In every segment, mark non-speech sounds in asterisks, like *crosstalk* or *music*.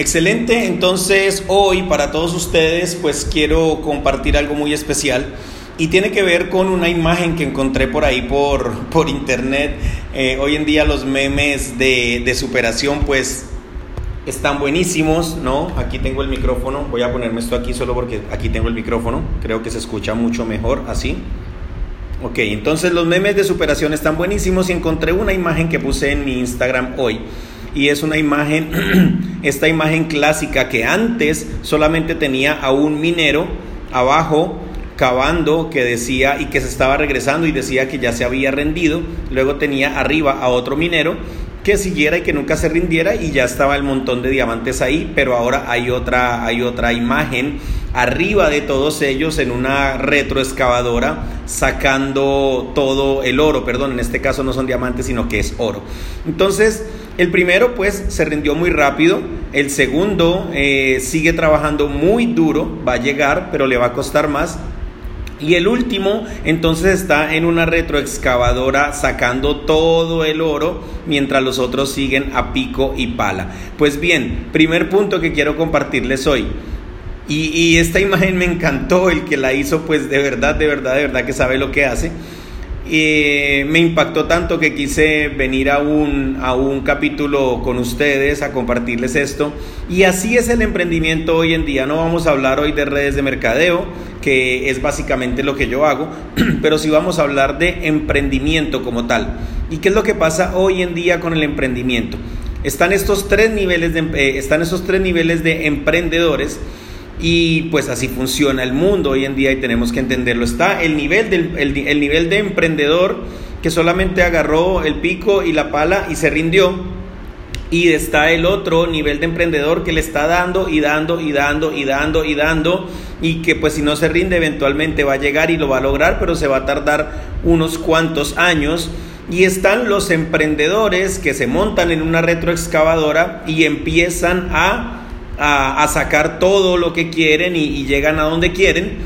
Excelente, entonces hoy para todos ustedes pues quiero compartir algo muy especial y tiene que ver con una imagen que encontré por ahí por, *laughs* por internet. Eh, hoy en día los memes de, superación pues están buenísimos, ¿no? Aquí tengo el micrófono, voy a ponerme esto aquí solo porque aquí tengo el micrófono, creo que se escucha mucho mejor así. Ok, entonces los memes de superación están buenísimos y encontré una imagen que puse en mi Instagram hoy y es una imagen, *clears throat* esta imagen clásica que antes solamente tenía a un minero abajo cavando que decía y que se estaba regresando y decía que ya se había rendido, luego tenía arriba a otro minero que siguiera y que nunca se rindiera y ya estaba el montón de diamantes ahí, pero ahora hay otra, hay otra imagen arriba de todos ellos en una retroexcavadora sacando todo el oro, perdón, en este caso no son diamantes sino que es oro. Entonces, el primero pues se rindió muy rápido, el segundo eh, sigue trabajando muy duro, va a llegar, pero le va a costar más. Y el último entonces está en una retroexcavadora sacando todo el oro mientras los otros siguen a pico y pala. Pues bien, primer punto que quiero compartirles hoy. Y, y esta *laughs* imagen me encantó, el que la hizo pues de verdad, de verdad, de verdad que sabe lo que hace. Y me impactó tanto que quise venir a un, a un capítulo con ustedes a compartirles esto. Y así es el emprendimiento hoy en día. No vamos a hablar hoy de redes de mercadeo, que es básicamente lo que yo hago, *clears throat* pero sí vamos a hablar de emprendimiento como tal. ¿Y qué es lo que pasa hoy en día con el emprendimiento? Están estos tres niveles eh, están estos tres niveles de emprendedores y pues así funciona el mundo hoy en día y tenemos que entenderlo. Está el nivel, del, el, nivel de emprendedor que solamente agarró el pico y la pala y se rindió. Y está el otro nivel de emprendedor que le está dando y dando y dando y dando y dando y que pues si no se rinde eventualmente va a llegar y lo va a lograr, pero se va a tardar unos cuantos años. Y están los emprendedores que se montan en una retroexcavadora y empiezan a a, sacar todo lo que quieren y, llegan a donde quieren.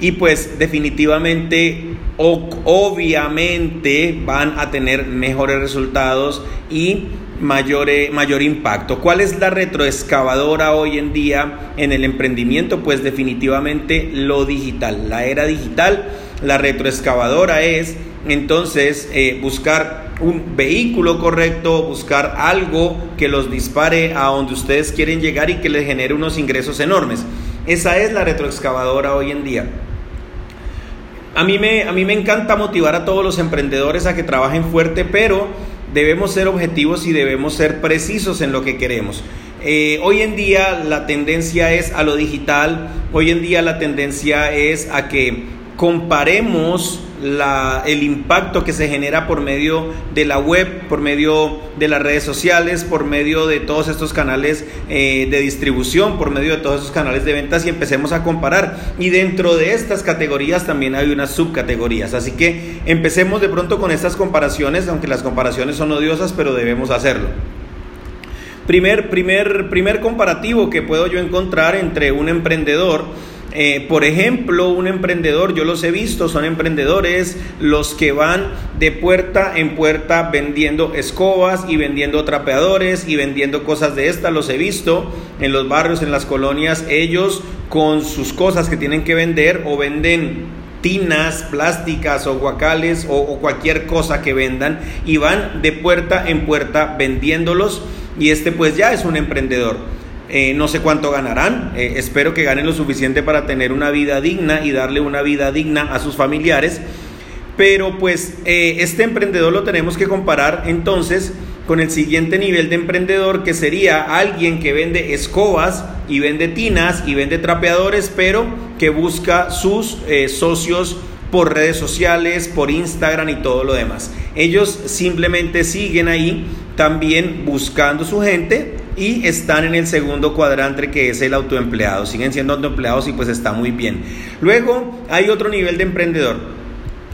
Y pues definitivamente, obviamente van a tener mejores resultados y mayor, mayor impacto. ¿Cuál es la retroexcavadora hoy en día en el emprendimiento? Pues definitivamente lo digital, la era digital. La retroexcavadora es entonces eh, buscar un vehículo correcto, buscar algo que los dispare a donde ustedes quieren llegar y que les genere unos ingresos enormes. Esa es la retroexcavadora hoy en día. A mí, me, a mí me encanta motivar a todos los emprendedores a que trabajen fuerte, pero debemos ser objetivos y debemos ser precisos en lo que queremos. Eh, hoy en día la tendencia es a lo digital, hoy en día la tendencia es a que comparemos la, el impacto que se genera por medio de la web, por medio de las redes sociales, por medio de todos estos canales eh, de distribución, por medio de todos estos canales de ventas y empecemos a comparar. Y dentro de estas categorías también hay unas subcategorías. Así que empecemos de pronto con estas comparaciones, aunque las comparaciones son odiosas, pero debemos hacerlo. Primer, primer, primer comparativo que puedo yo encontrar entre un emprendedor eh, por ejemplo, un emprendedor, yo los he visto, son emprendedores los que van de puerta en puerta vendiendo escobas y vendiendo trapeadores y vendiendo cosas de estas, los he visto en los barrios, en las colonias, ellos con sus cosas que tienen que vender o venden tinas plásticas o guacales o, o cualquier cosa que vendan y van de puerta en puerta vendiéndolos y este pues ya es un emprendedor. Eh, no sé cuánto ganarán, eh, espero que ganen lo suficiente para tener una vida digna y darle una vida digna a sus familiares. Pero pues eh, este emprendedor lo tenemos que comparar entonces con el siguiente nivel de emprendedor que sería alguien que vende escobas y vende tinas y vende trapeadores, pero que busca sus socios por redes sociales, por Instagram y todo lo demás. Ellos simplemente siguen ahí también buscando su gente y están en el segundo cuadrante que es el autoempleado. Siguen siendo autoempleados y pues está muy bien. Luego hay otro nivel de emprendedor.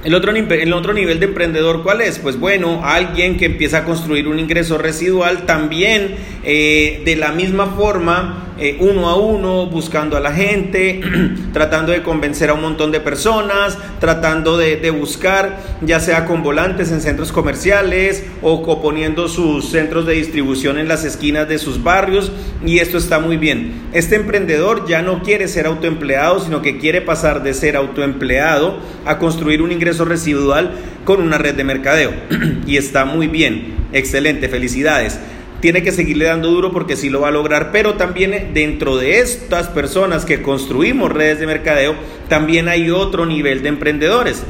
El otro, el otro nivel de emprendedor, ¿cuál es? Pues bueno, alguien que empieza a construir un ingreso residual también eh, de la misma forma eh, uno a uno, buscando a la gente, *clears throat* tratando de convencer a un montón de personas, tratando de, buscar, ya sea con volantes en centros comerciales o, poniendo sus centros de distribución en las esquinas de sus barrios y esto está muy bien. Este emprendedor ya no quiere ser autoempleado, sino que quiere pasar de ser autoempleado a construir un ingreso residual con una red de mercadeo. *clears throat* Y está muy bien, excelente, felicidades tiene que seguirle dando duro porque sí lo va a lograr, pero también dentro de estas personas que construimos redes de mercadeo, también hay otro nivel de emprendedores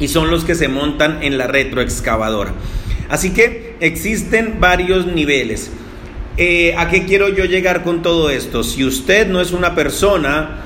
y son los que se montan en la retroexcavadora. Así que existen varios niveles. Eh, ¿A qué quiero yo llegar con todo esto? Si usted no es una persona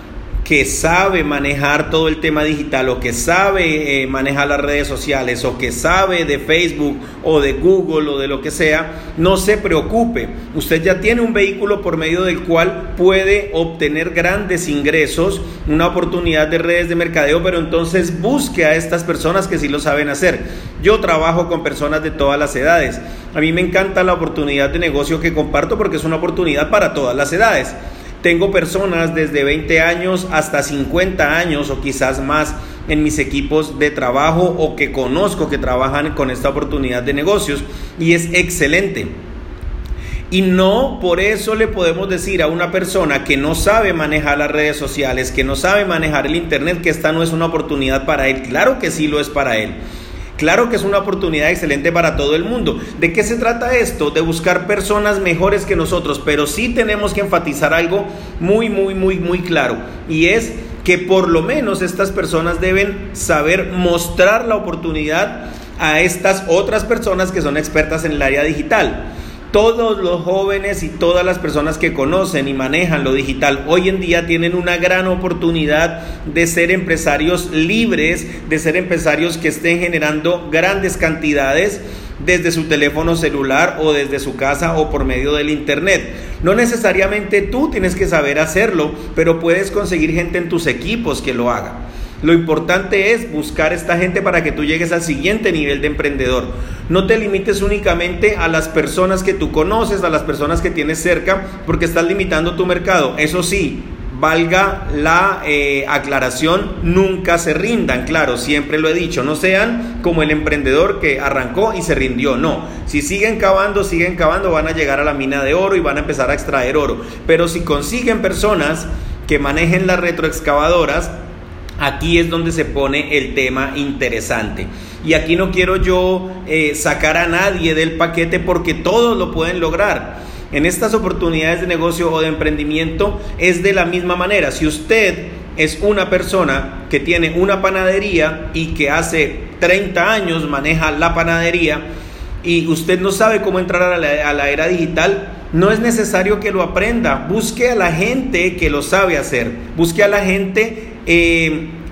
que sabe manejar todo el tema digital o que sabe eh, manejar las redes sociales o que sabe de Facebook o de Google o de lo que sea, no se preocupe. Usted ya tiene un vehículo por medio del cual puede obtener grandes ingresos, una oportunidad de redes de mercadeo, pero entonces busque a estas personas que sí lo saben hacer. Yo trabajo con personas de todas las edades. A mí me encanta la oportunidad de negocio que comparto porque es una oportunidad para todas las edades. Tengo personas desde 20 años hasta 50 años o quizás más en mis equipos de trabajo o que conozco que trabajan con esta oportunidad de negocios y es excelente. Y no por eso le podemos decir a una persona que no sabe manejar las redes sociales, que no sabe manejar el Internet, que esta no es una oportunidad para él. Claro que sí lo es para él. Claro que es una oportunidad excelente para todo el mundo. ¿De qué se trata esto? De buscar personas mejores que nosotros, pero sí tenemos que enfatizar algo muy, muy, muy, muy claro. Y es que por lo menos estas personas deben saber mostrar la oportunidad a estas otras personas que son expertas en el área digital. Todos los jóvenes y todas las personas que conocen y manejan lo digital hoy en día tienen una gran oportunidad de ser empresarios libres, de ser empresarios que estén generando grandes cantidades desde su teléfono celular o desde su casa o por medio del internet. No necesariamente tú tienes que saber hacerlo, pero puedes conseguir gente en tus equipos que lo haga. Lo importante es buscar esta gente para que tú llegues al siguiente nivel de emprendedor. No te limites únicamente a las personas que tú conoces, a las personas que tienes cerca, porque estás limitando tu mercado. Eso sí, valga la eh, aclaración, nunca se rindan, claro, siempre lo he dicho, no sean como el emprendedor que arrancó y se rindió, no, si siguen cavando, siguen cavando, van a llegar a la mina de oro y van a empezar a extraer oro, pero si consiguen personas que manejen las retroexcavadoras, Aquí es donde se pone el tema interesante. Y aquí no quiero yo eh, sacar a nadie del paquete porque todos lo pueden lograr. En estas oportunidades de negocio o de emprendimiento es de la misma manera. Si usted es una persona que tiene una panadería y que hace 30 años maneja la panadería y usted no sabe cómo entrar a la, era digital, no es necesario que lo aprenda. Busque a la gente que lo sabe hacer. Busque a la gente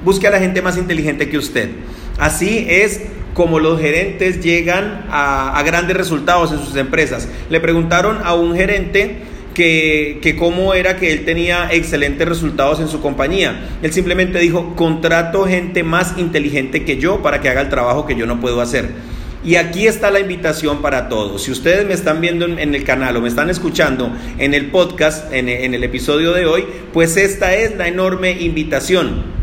busque a la gente más inteligente que usted. Así es como los gerentes llegan a, grandes resultados en sus empresas. Le preguntaron a un gerente que, que, cómo era que él tenía excelentes resultados en su compañía. Él simplemente dijo, contrato gente más inteligente que yo para que haga el trabajo que yo no puedo hacer. Y aquí está la invitación para todos. Si ustedes me están viendo en, el canal o me están escuchando en el podcast, en el episodio de hoy, pues esta es la enorme invitación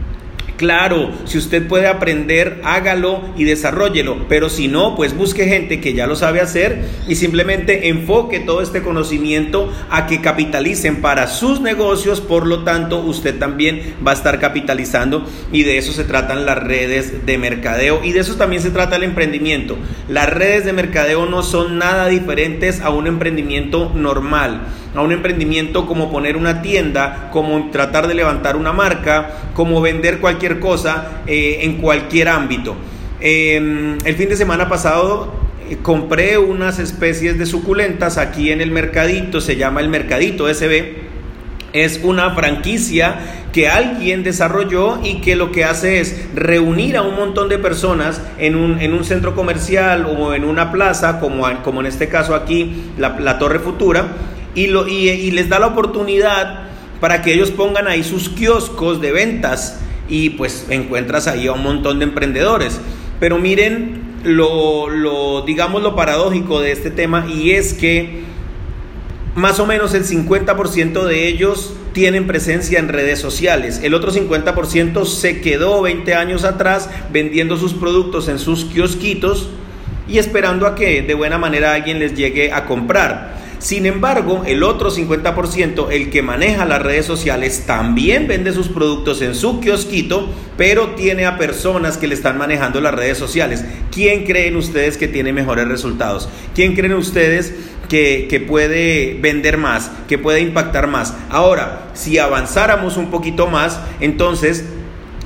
Claro, si usted puede aprender, hágalo y desarrollelo, pero si no, pues busque gente que ya lo sabe hacer y simplemente enfoque todo este conocimiento a que capitalicen para sus negocios, por lo tanto, usted también va a estar capitalizando. Y de eso se tratan las redes de mercadeo. Y de eso también se trata el emprendimiento. Las redes de mercadeo no son nada diferentes a un emprendimiento normal a un emprendimiento como poner una tienda, como tratar de levantar una marca, como vender cualquier cosa eh, en cualquier ámbito. Em, el fin de semana pasado eh, compré unas especies de suculentas aquí en el mercadito, se llama el Mercadito SB. Es una franquicia que alguien desarrolló y que lo que hace es reunir a un montón de personas en un, en un centro comercial o en una plaza, como, como en este caso aquí la, la Torre Futura, y, les da la oportunidad para que ellos pongan ahí sus kioscos de ventas y pues encuentras ahí a un montón de emprendedores. Pero miren lo, lo, digamos, lo paradójico de este tema y es que más o menos el 50% de ellos tienen presencia en redes sociales. El otro 50% se quedó 20 años atrás vendiendo sus productos en sus kiosquitos y esperando a que de buena manera alguien les llegue a comprar. Sin embargo, el otro 50%, el que maneja las redes sociales, también vende sus productos en su kiosquito, pero tiene a personas que le están manejando las redes sociales. ¿Quién creen ustedes que tiene mejores resultados? ¿Quién creen ustedes que, que, puede vender más, que puede impactar más? Ahora, si avanzáramos un poquito más, entonces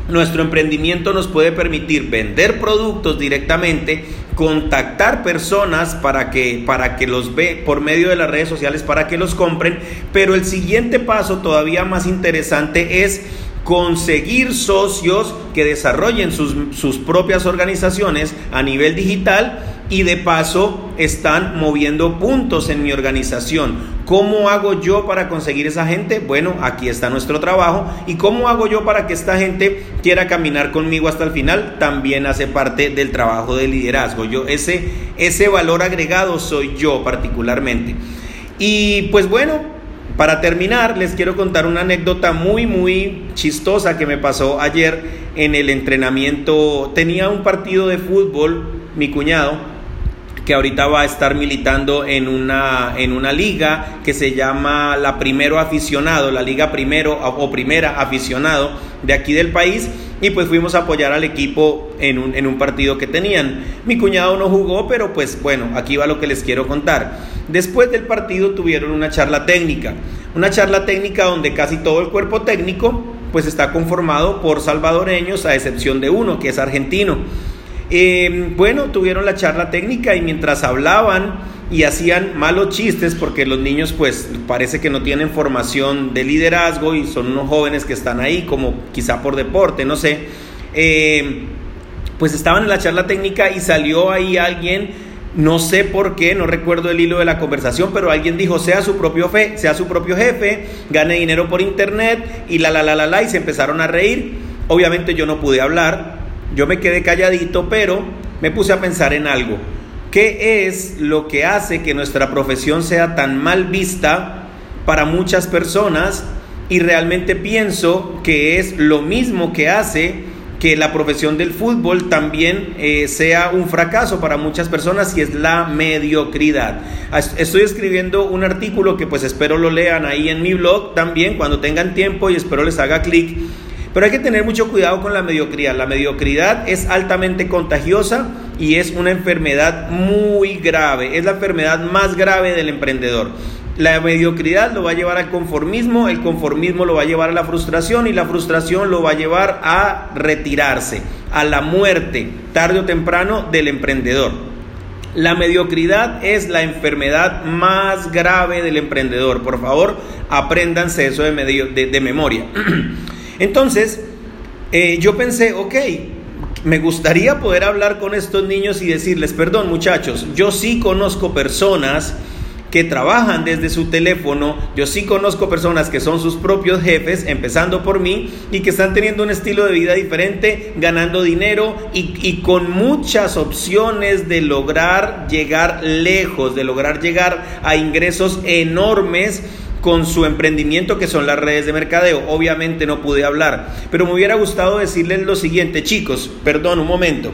nuestro emprendimiento nos puede permitir vender productos directamente, contactar personas para que, para que los ve por medio de las redes sociales para que los compren, pero el siguiente paso todavía más interesante es conseguir socios que desarrollen sus, sus propias organizaciones a nivel digital y de paso están moviendo puntos en mi organización. ¿Cómo hago yo para conseguir esa gente? Bueno, aquí está nuestro trabajo. ¿Y cómo hago yo para que esta gente quiera caminar conmigo hasta el final? También hace parte del trabajo de liderazgo. Yo ese ese valor agregado soy yo particularmente. Y pues bueno, para terminar, les quiero contar una anécdota muy, muy chistosa que me pasó ayer en el entrenamiento. Tenía un partido de fútbol, mi cuñado, que ahorita va a estar militando en una, en una liga que se llama la Primero Aficionado, la Liga Primero o Primera Aficionado de aquí del país. Y pues fuimos a apoyar al equipo en un, en un partido que tenían. Mi cuñado no jugó, pero pues bueno, aquí va lo que les quiero contar. Después del partido tuvieron una charla técnica. Una charla técnica donde casi todo el cuerpo técnico pues está conformado por salvadoreños a excepción de uno que es argentino. Eh, bueno, tuvieron la charla técnica y mientras hablaban y hacían malos chistes, porque los niños pues parece que no tienen formación de liderazgo y son unos jóvenes que están ahí como quizá por deporte, no sé, eh, pues estaban en la charla técnica y salió ahí alguien, no sé por qué, no recuerdo el hilo de la conversación, pero alguien dijo, sea su propio fe, sea su propio jefe, gane dinero por internet y la la la la la y se empezaron a reír. Obviamente yo no pude hablar, yo me quedé calladito, pero me puse a pensar en algo. ¿Qué es lo que hace que nuestra profesión sea tan mal vista para muchas personas? Y realmente pienso que es lo mismo que hace que la profesión del fútbol también eh, sea un fracaso para muchas personas y es la mediocridad. Estoy escribiendo un artículo que pues espero lo lean ahí en mi blog también cuando tengan tiempo y espero les haga clic pero hay que tener mucho cuidado con la mediocridad. La mediocridad es altamente contagiosa y es una enfermedad muy grave. Es la enfermedad más grave del emprendedor. La mediocridad lo va a llevar al conformismo, el conformismo lo va a llevar a la frustración y la frustración lo va a llevar a retirarse, a la muerte, tarde o temprano, del emprendedor. La mediocridad es la enfermedad más grave del emprendedor. Por favor, apréndanse eso de, de, de memoria. *clears throat* Entonces, eh, yo pensé, ok, me gustaría poder hablar con estos niños y decirles, perdón muchachos, yo sí conozco personas que trabajan desde su teléfono, yo sí conozco personas que son sus propios jefes, empezando por mí, y que están teniendo un estilo de vida diferente, ganando dinero y, y con muchas opciones de lograr llegar lejos, de lograr llegar a ingresos enormes con su emprendimiento que son las redes de mercadeo. Obviamente no pude hablar, pero me hubiera gustado decirles lo siguiente, chicos, perdón un momento.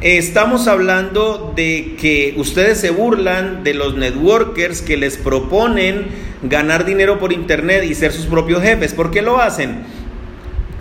Estamos hablando de que ustedes se burlan de los networkers que les proponen ganar dinero por internet y ser sus propios jefes. ¿Por qué lo hacen?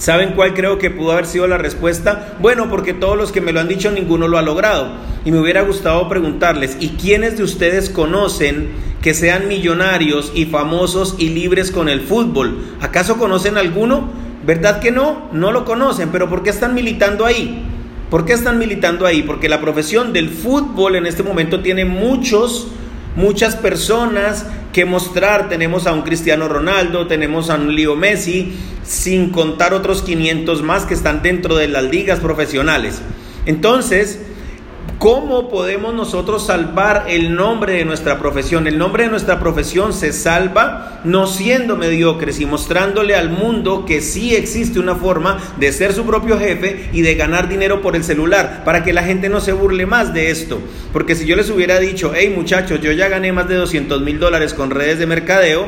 ¿Saben cuál creo que pudo haber sido la respuesta? Bueno, porque todos los que me lo han dicho ninguno lo ha logrado. Y me hubiera gustado preguntarles, ¿y quiénes de ustedes conocen que sean millonarios y famosos y libres con el fútbol? ¿Acaso conocen alguno? ¿Verdad que no? No lo conocen, pero ¿por qué están militando ahí? ¿Por qué están militando ahí? Porque la profesión del fútbol en este momento tiene muchos muchas personas que mostrar. Tenemos a un Cristiano Ronaldo, tenemos a un Leo Messi, sin contar otros 500 más que están dentro de las ligas profesionales. Entonces, ¿Cómo podemos nosotros salvar el nombre de nuestra profesión? El nombre de nuestra profesión se salva no siendo mediocres y mostrándole al mundo que sí existe una forma de ser su propio jefe y de ganar dinero por el celular, para que la gente no se burle más de esto. Porque si yo les hubiera dicho, hey muchachos, yo ya gané más de 200 mil dólares con redes de mercadeo,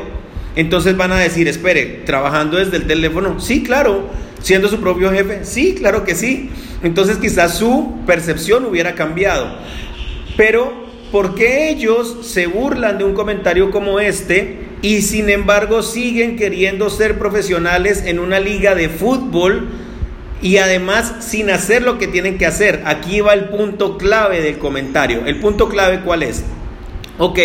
entonces van a decir, espere, trabajando desde el teléfono, sí, claro, siendo su propio jefe, sí, claro que sí entonces quizás su percepción hubiera cambiado. Pero, ¿por qué ellos se burlan de un comentario como este y sin embargo siguen queriendo ser profesionales en una liga de fútbol? y además sin hacer lo que tienen que hacer. Aquí va el punto clave del comentario. El punto clave cuál es? Ok,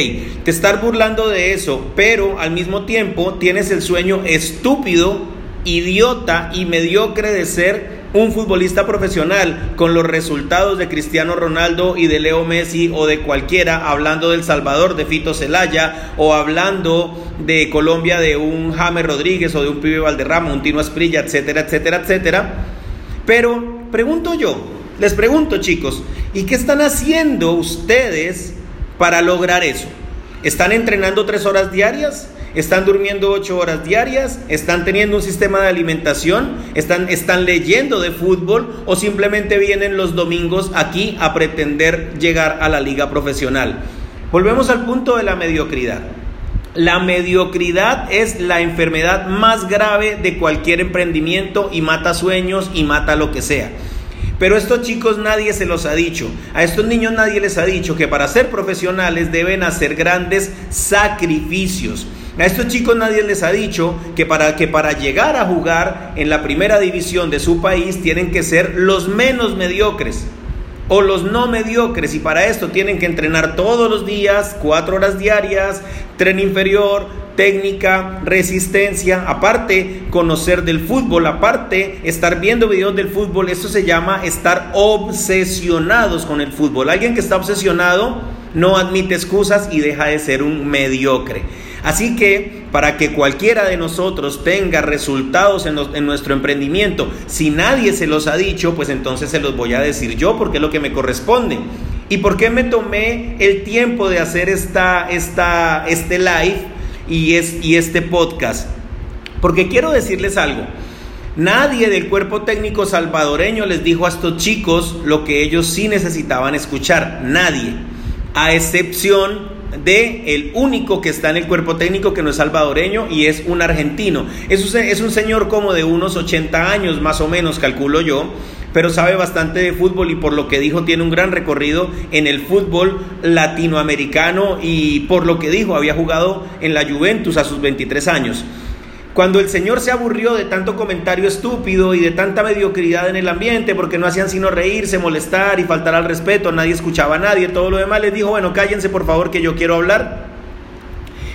te estás burlando de eso, pero al mismo tiempo tienes el sueño estúpido, idiota y mediocre de ser un futbolista profesional con los resultados de Cristiano Ronaldo y de Leo Messi o de cualquiera, hablando del Salvador de Fito Celaya o hablando de Colombia de un James Rodríguez o de un Pibe Valderrama, un Tino Asprilla, etcétera, etcétera, etcétera. Pero pregunto yo, les pregunto chicos, ¿y qué están haciendo ustedes para lograr eso? ¿Están entrenando tres horas diarias? Están durmiendo ocho horas diarias, están teniendo un sistema de alimentación, están, están leyendo de fútbol o simplemente vienen los domingos aquí a pretender llegar a la liga profesional. Volvemos al punto de la mediocridad. La mediocridad es la enfermedad más grave de cualquier emprendimiento y mata sueños y mata lo que sea. Pero a estos chicos nadie se los ha dicho. A estos niños nadie les ha dicho que para ser profesionales deben hacer grandes sacrificios. A estos chicos nadie les ha dicho que para, que para llegar a jugar en la primera división de su país tienen que ser los menos mediocres o los no mediocres y para esto tienen que entrenar todos los días, cuatro horas diarias, tren inferior, técnica, resistencia, aparte conocer del fútbol, aparte estar viendo videos del fútbol, esto se llama estar obsesionados con el fútbol. Alguien que está obsesionado no admite excusas y deja de ser un mediocre. Así que para que cualquiera de nosotros tenga resultados en, nuestro emprendimiento, si nadie se los ha dicho, pues entonces se los voy a decir yo porque es lo que me corresponde. ¿Y por qué me tomé el tiempo de hacer esta, esta, este live y, es, y este podcast? Porque quiero decirles algo. Nadie del cuerpo técnico salvadoreño les dijo a estos chicos lo que ellos sí necesitaban escuchar. Nadie. A excepción de el único que está en el cuerpo técnico que no es salvadoreño y es un argentino. Es un, es un señor como de unos 80 años más o menos, calculo yo, pero sabe bastante de fútbol y por lo que dijo tiene un gran recorrido en el fútbol latinoamericano y por lo que dijo había jugado en la Juventus a sus 23 años. Cuando el Señor se aburrió de tanto comentario estúpido y de tanta mediocridad en el ambiente, porque no hacían sino reírse, molestar y faltar al respeto, nadie escuchaba a nadie, todo lo demás, les dijo, bueno, cállense por favor que yo quiero hablar.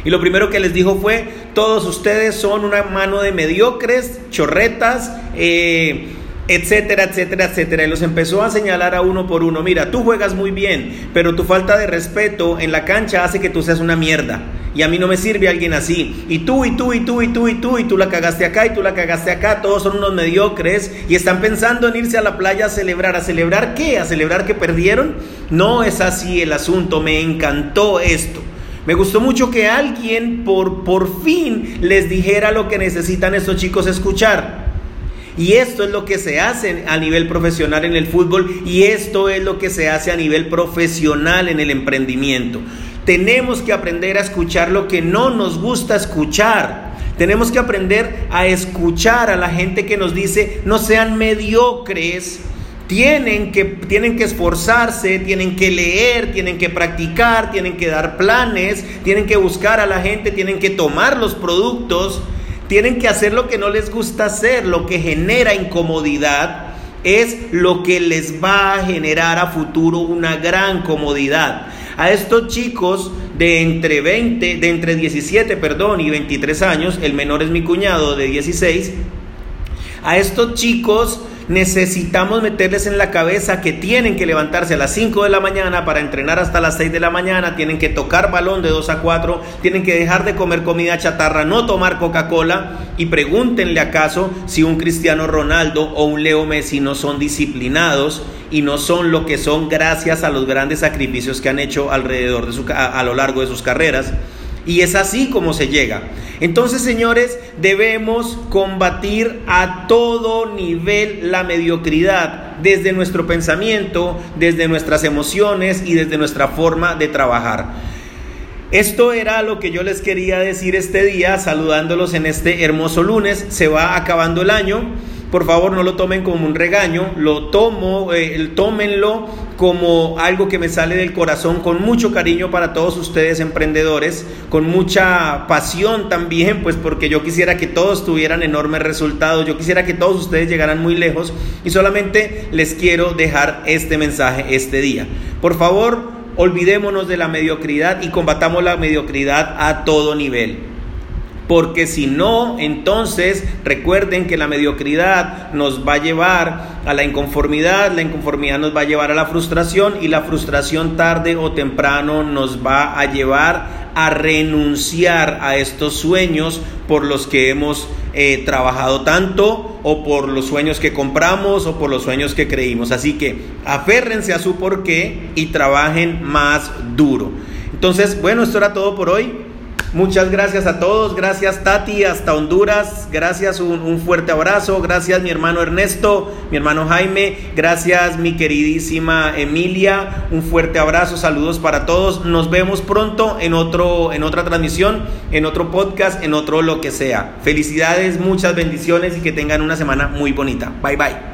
Y lo primero que les dijo fue, todos ustedes son una mano de mediocres, chorretas, eh, etcétera, etcétera, etcétera. Y los empezó a señalar a uno por uno. Mira, tú juegas muy bien, pero tu falta de respeto en la cancha hace que tú seas una mierda. Y a mí no me sirve alguien así. Y tú, y tú, y tú, y tú, y tú, y tú la cagaste acá, y tú la cagaste acá. Todos son unos mediocres y están pensando en irse a la playa a celebrar. ¿A celebrar qué? ¿A celebrar que perdieron? No es así el asunto. Me encantó esto. Me gustó mucho que alguien por, por fin les dijera lo que necesitan estos chicos escuchar. Y esto es lo que se hace a nivel profesional en el fútbol y esto es lo que se hace a nivel profesional en el emprendimiento. Tenemos que aprender a escuchar lo que no nos gusta escuchar. Tenemos que aprender a escuchar a la gente que nos dice no sean mediocres. Tienen que, tienen que esforzarse, tienen que leer, tienen que practicar, tienen que dar planes, tienen que buscar a la gente, tienen que tomar los productos tienen que hacer lo que no les gusta hacer, lo que genera incomodidad es lo que les va a generar a futuro una gran comodidad. A estos chicos de entre 20, de entre 17, perdón, y 23 años, el menor es mi cuñado de 16, a estos chicos necesitamos meterles en la cabeza que tienen que levantarse a las 5 de la mañana para entrenar hasta las 6 de la mañana, tienen que tocar balón de 2 a 4, tienen que dejar de comer comida chatarra, no tomar Coca-Cola y pregúntenle acaso si un Cristiano Ronaldo o un Leo Messi no son disciplinados y no son lo que son gracias a los grandes sacrificios que han hecho alrededor de su, a, a lo largo de sus carreras. Y es así como se llega. Entonces, señores, debemos combatir a todo nivel la mediocridad, desde nuestro pensamiento, desde nuestras emociones y desde nuestra forma de trabajar. Esto era lo que yo les quería decir este día, saludándolos en este hermoso lunes. Se va acabando el año por favor no lo tomen como un regaño, lo tomo, eh, como algo que me sale del corazón con mucho cariño para todos ustedes emprendedores, con mucha pasión también, pues porque yo quisiera que todos tuvieran enormes resultados, yo quisiera que todos ustedes llegaran muy lejos y solamente les quiero dejar este mensaje este día. Por favor, olvidémonos de la mediocridad y combatamos la mediocridad a todo nivel. Porque si no, entonces recuerden que la mediocridad nos va a llevar a la inconformidad, la inconformidad nos va a llevar a la frustración y la frustración tarde o temprano nos va a llevar a renunciar a estos sueños por los que hemos eh, trabajado tanto o por los sueños que compramos o por los sueños que creímos. Así que aférrense a su porqué y trabajen más duro. Entonces, bueno, esto era todo por hoy. Muchas gracias a todos, gracias Tati hasta Honduras, gracias un, fuerte abrazo, gracias mi hermano Ernesto, mi hermano Jaime, gracias mi queridísima Emilia, un fuerte abrazo, saludos para todos, nos vemos pronto en, otro, en otra transmisión, en otro podcast, en otro lo que sea. Felicidades, muchas bendiciones y que tengan una semana muy bonita. Bye bye.